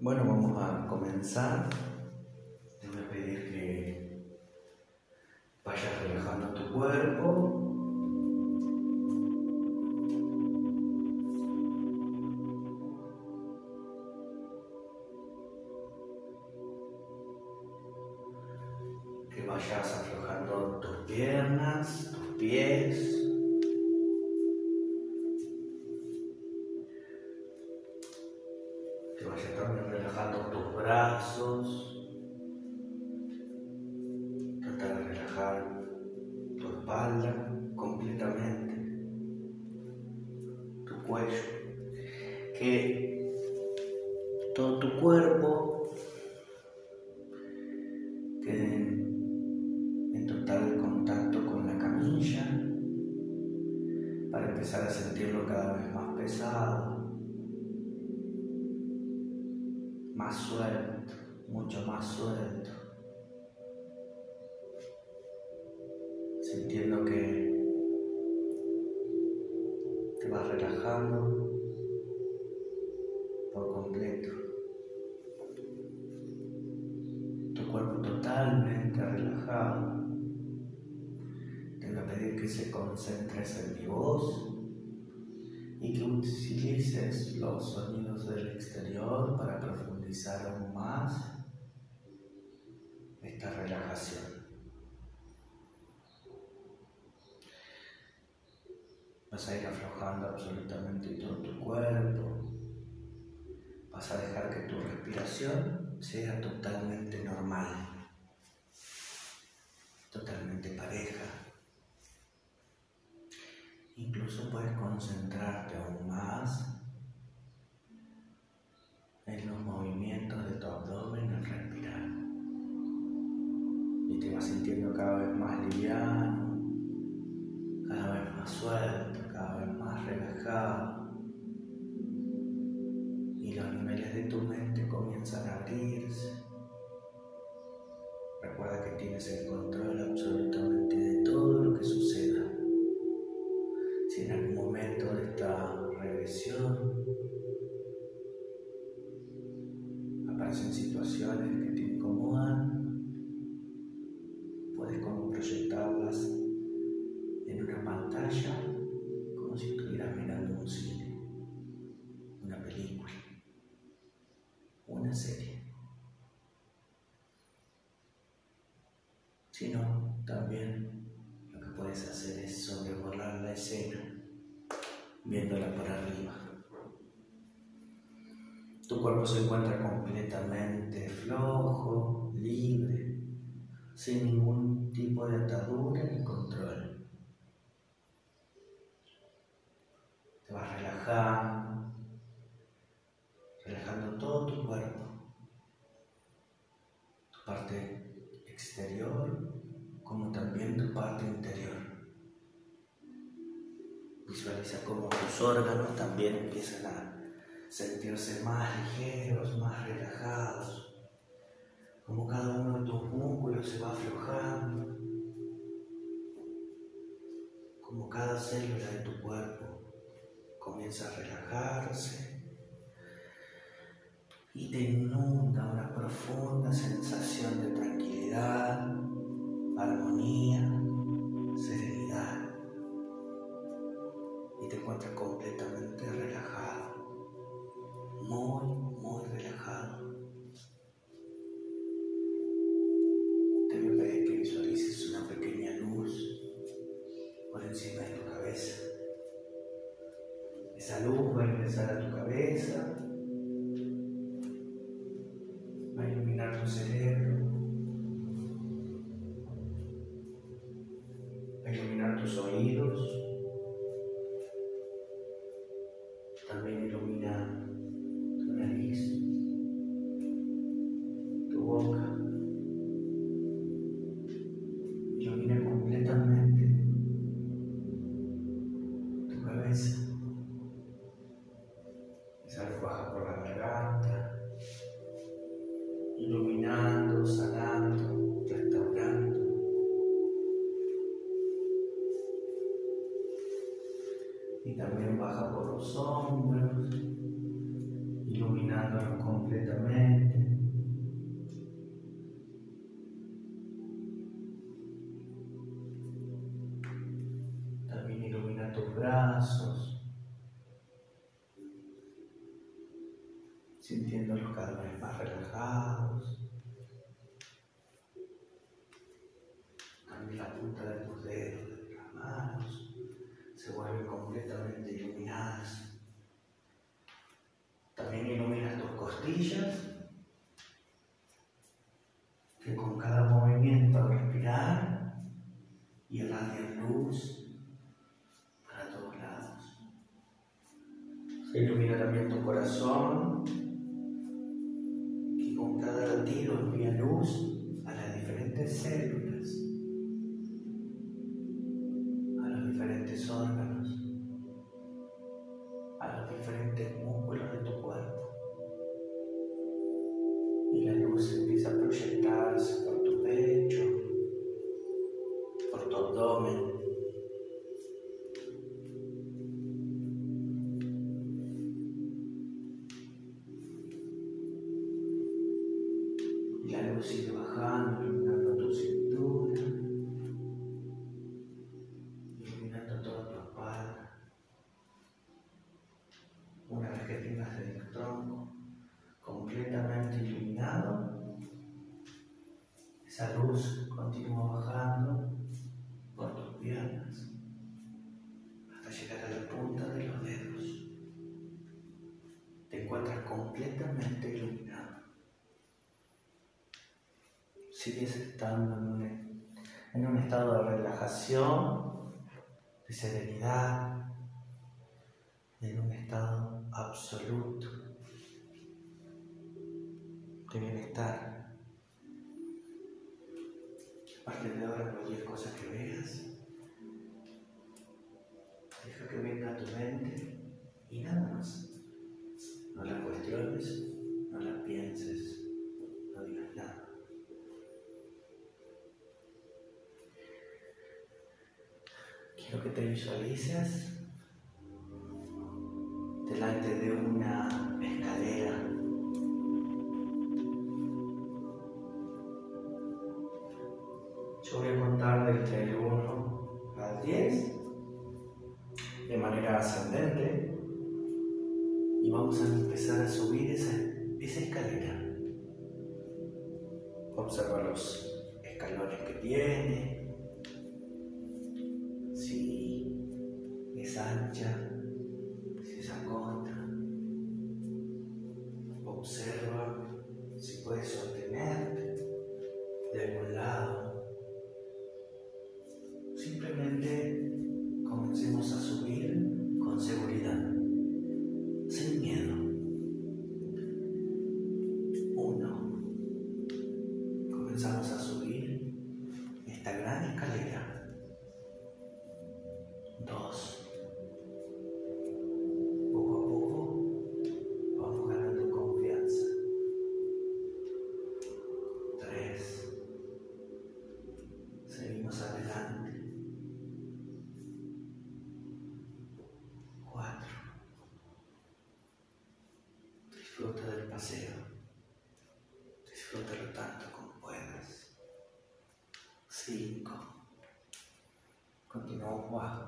Bueno, vamos a comenzar. Sentirlo cada vez más pesado, más suelto, mucho más suelto, utilices los sonidos del exterior para profundizar aún más esta relajación. Vas a ir aflojando absolutamente todo tu cuerpo. Vas a dejar que tu respiración sea totalmente normal, totalmente pareja. Incluso puedes concentrarte aún más en los movimientos de tu abdomen al respirar. Y te vas sintiendo cada vez más liviano, cada vez más suelto, cada vez más relajado. Y los niveles de tu mente comienzan a abrirse. Recuerda que tienes el control absolutamente viéndola por arriba. Tu cuerpo se encuentra completamente flojo, libre, sin ningún tipo de atadura ni control. Te vas relajando, relajando todo tu cuerpo, tu parte exterior como también tu parte interior. Visualiza cómo tus órganos también empiezan a sentirse más ligeros, más relajados, como cada uno de tus músculos se va aflojando, como cada célula de tu cuerpo comienza a relajarse y te inunda una profunda sensación de tranquilidad, armonía, te encuentras Y también baja por los hombros, iluminándolos completamente. Estado de relajación, de serenidad, en un estado absoluto de bienestar. A partir de ahora, cualquier cosa que veas, deja que venga a tu mente y nada más. No la cuestiones, no la pienses, Quiero que te visualices delante de una escalera. Yo voy a contar desde el 1 al 10 de manera ascendente y vamos a empezar a subir esa, esa escalera. Observa los escalones que tiene,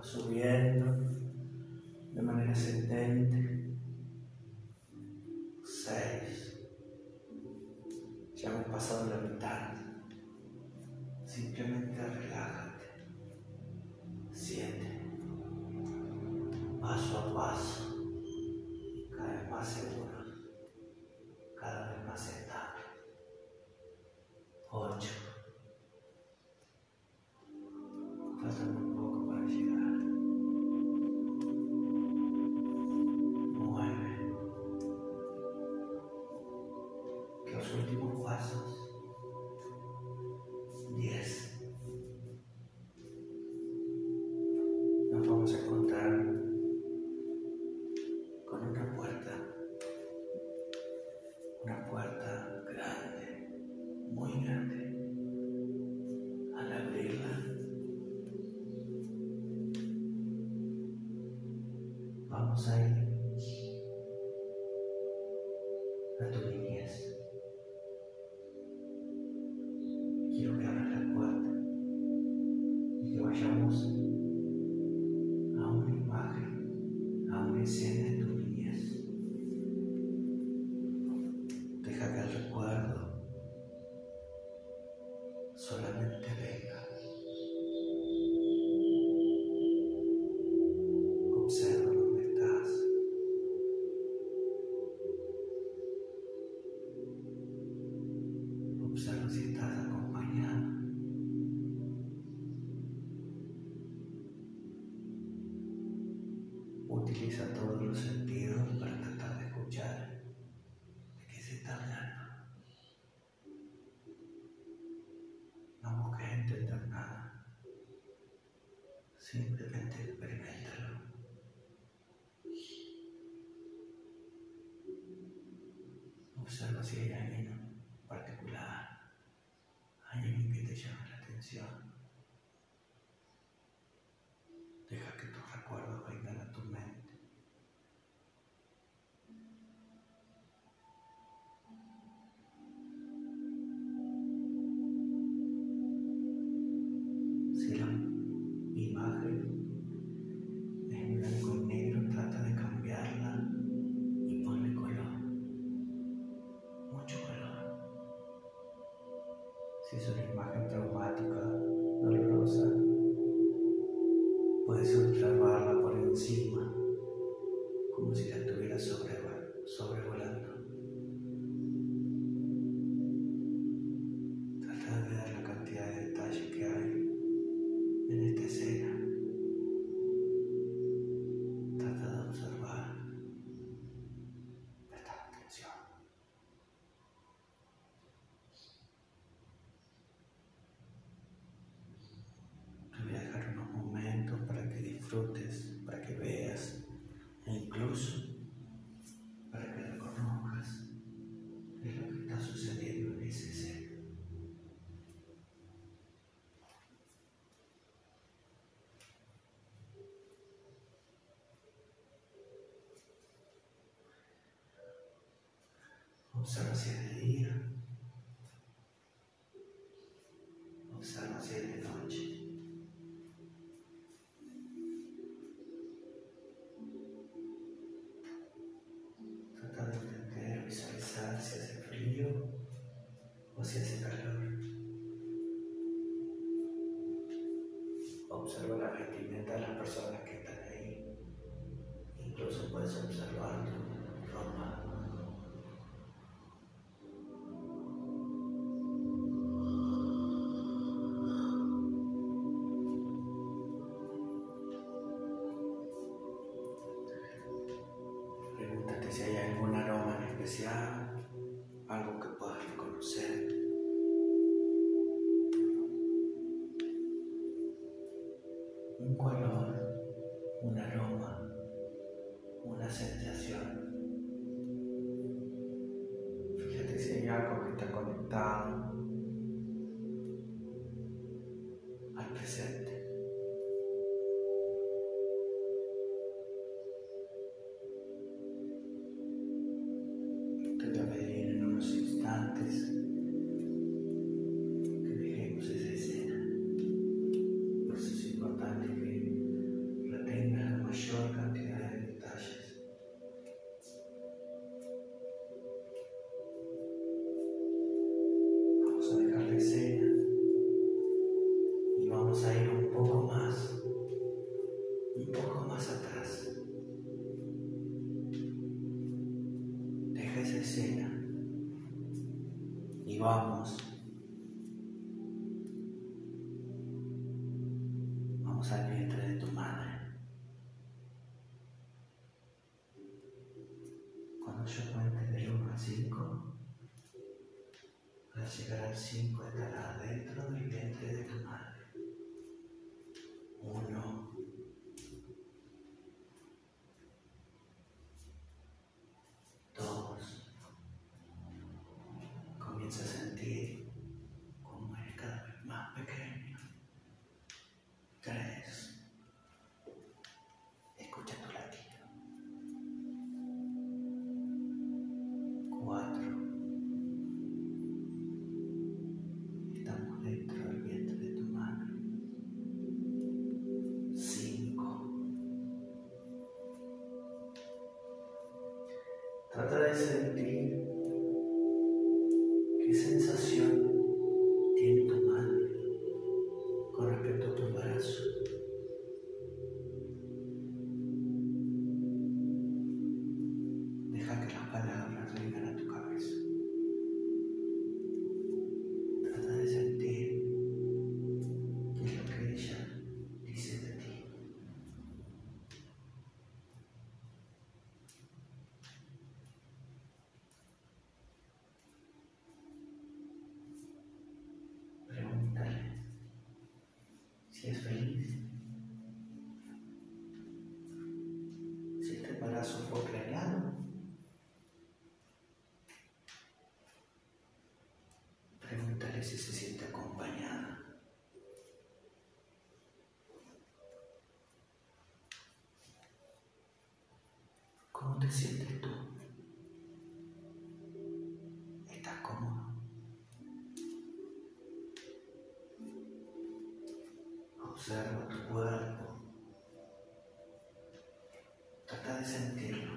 subiendo de manera ascendente. Seis. Ya hemos pasado la mitad. Simplemente relájate. Siete. Paso a paso. Cada vez más seguro. say Simplemente experimentalo. Observa si hay alguien particular, alguien que te llama la atención. Observa si es de día. Observa si es de noche. Trata de entender, visualizar si hace frío o si hace calor. Observa la vestimenta de las personas que están ahí. Incluso puedes observar creating. siente tú. ¿Estás cómodo? Observa tu cuerpo. Trata de sentirlo.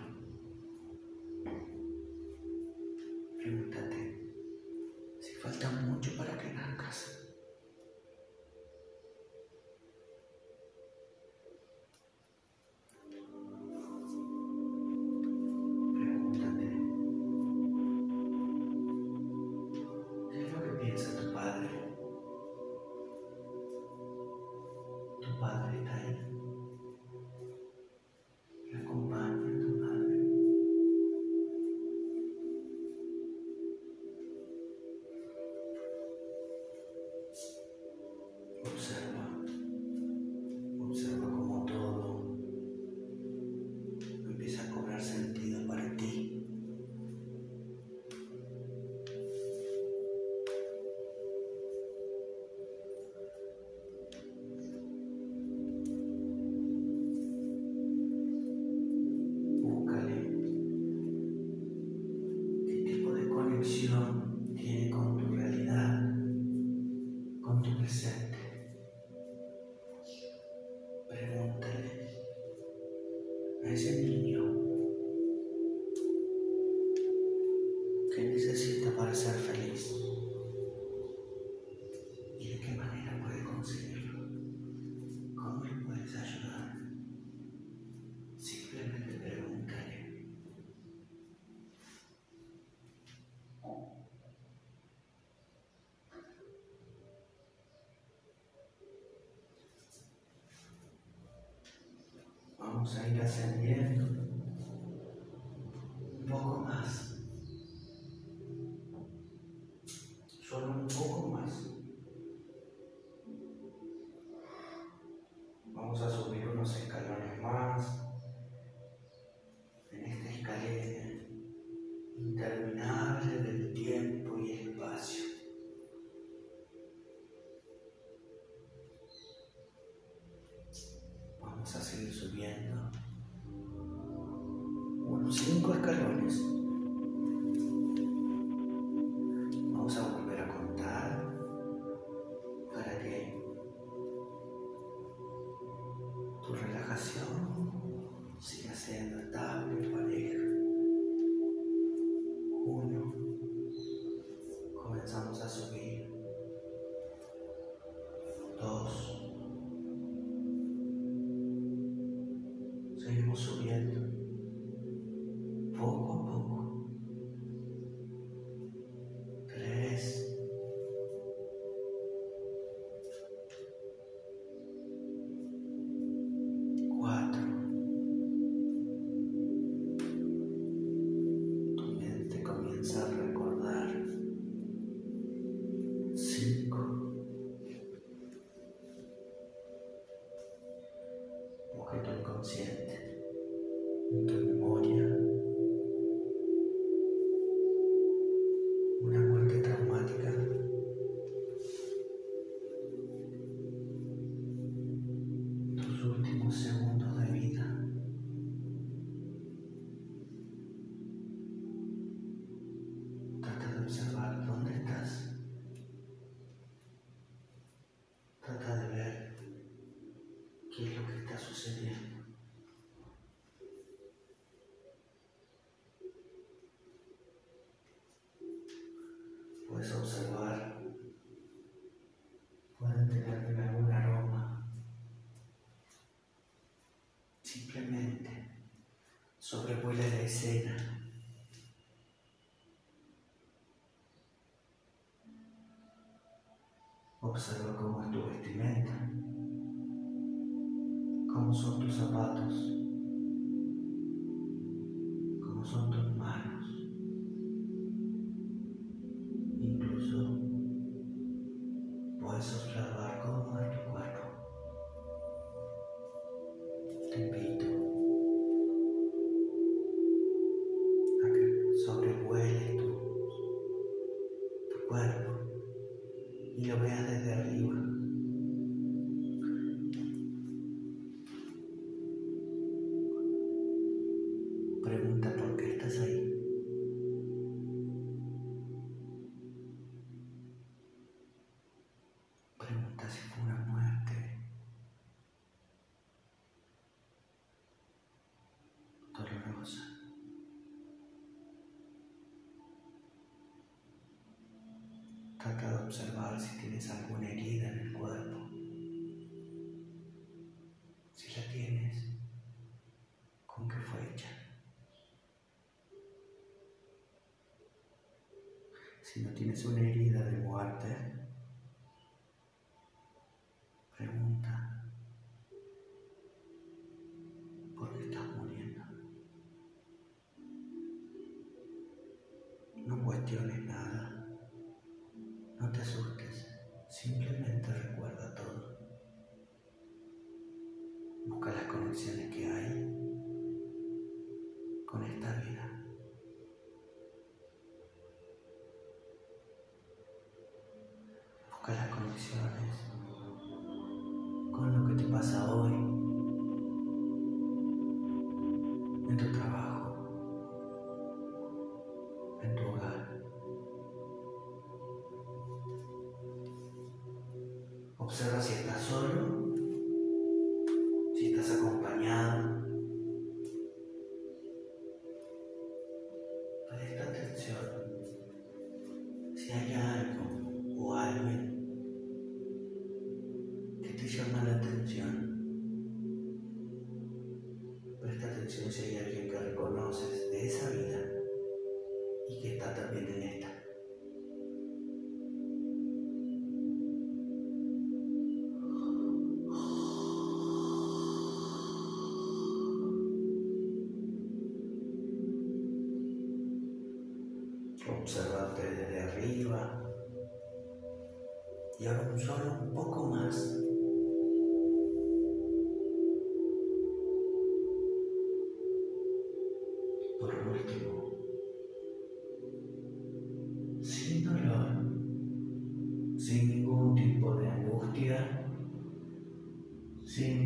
ser feliz. ¿Y de qué manera puede conseguirlo? ¿Cómo le puedes ayudar? Simplemente pregúntale. Vamos a ir ascendiendo. cinco escalones. Mm-hmm. Si no tienes una herida de muerte,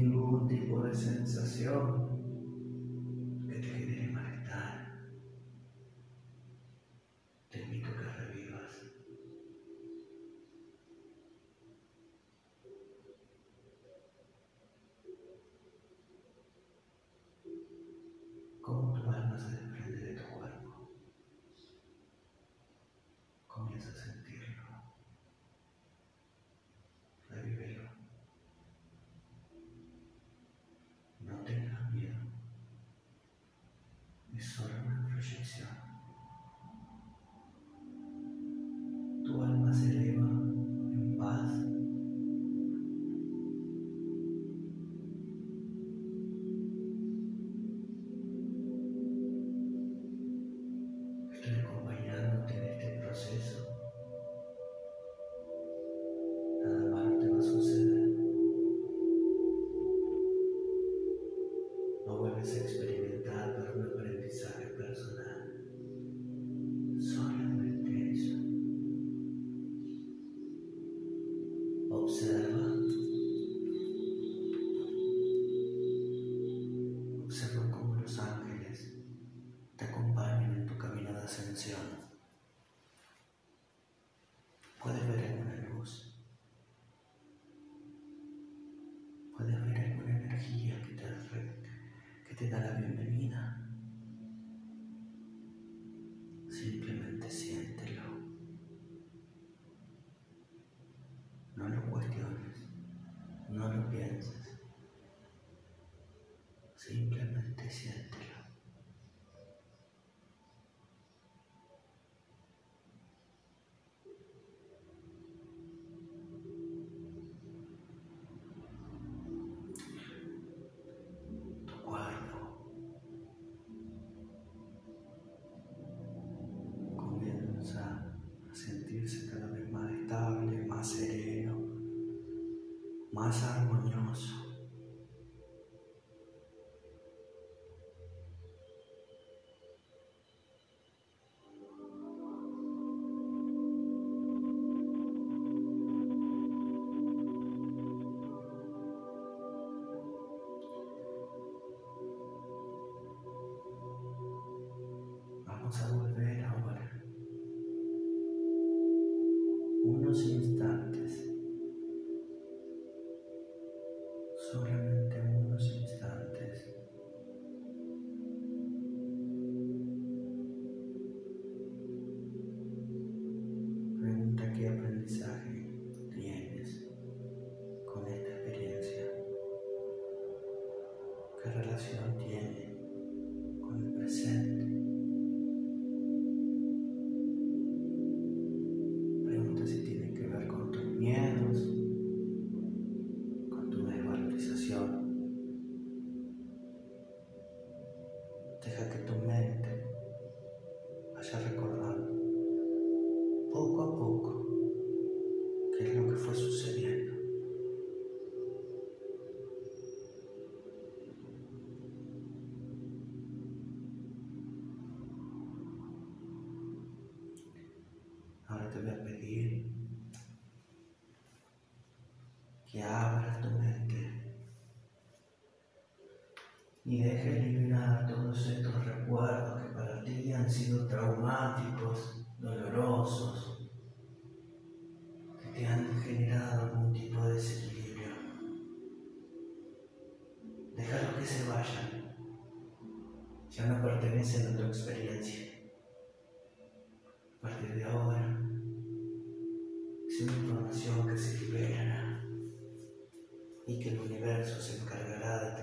ningún tipo de sensación. se vayan. Ya no pertenecen a tu experiencia. A partir de ahora, es una información que se liberará y que el universo se encargará de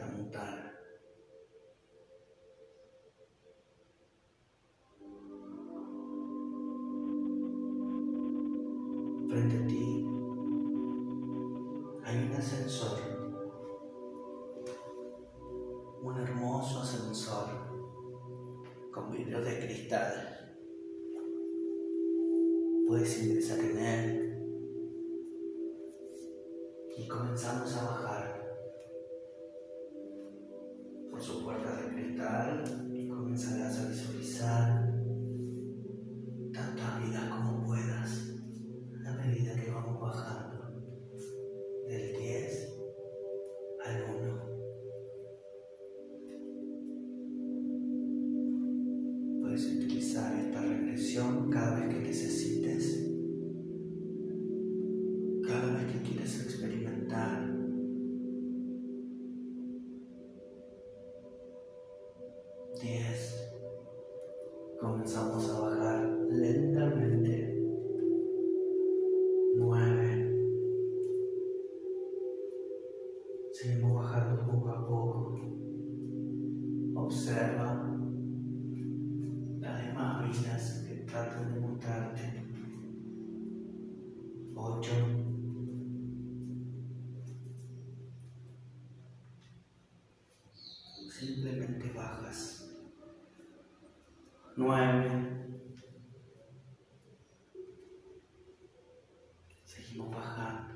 sino bajar.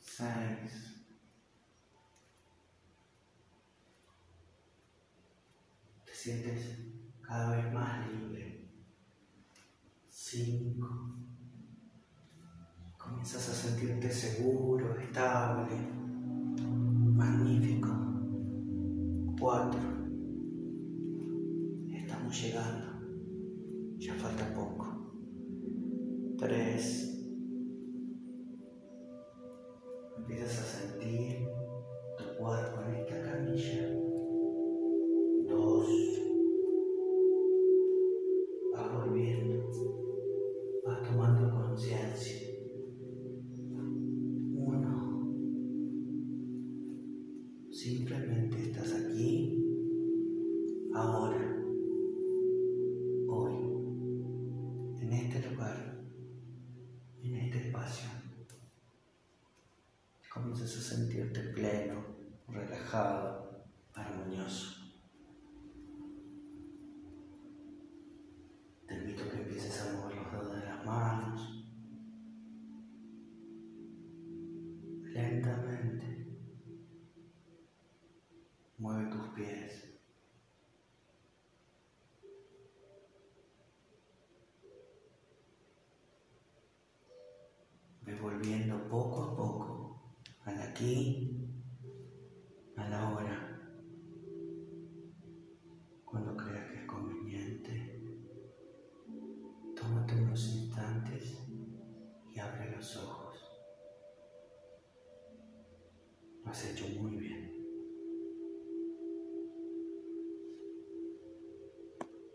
Seis. Te sientes cada vez más libre. Cinco. Comienzas a sentirte seguro, estable, magnífico. Cuatro. Estamos llegando tampoco. sentirte pleno, relajado. Has.